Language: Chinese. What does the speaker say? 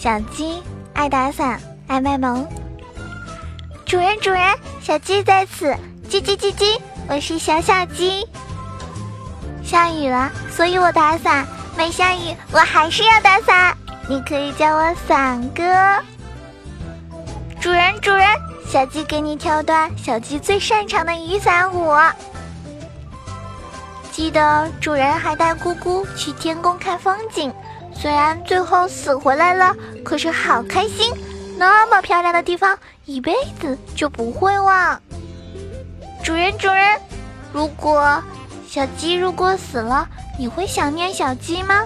小鸡爱打伞，爱卖萌。主人，主人，小鸡在此，叽叽叽叽，我是小小鸡。下雨了，所以我打伞；没下雨，我还是要打伞。你可以叫我伞哥。主人，主人，小鸡给你跳段小鸡最擅长的雨伞舞。记得主人还带姑姑去天宫看风景，虽然最后死回来了，可是好开心。那么漂亮的地方，一辈子就不会忘。主人，主人，如果小鸡如果死了，你会想念小鸡吗？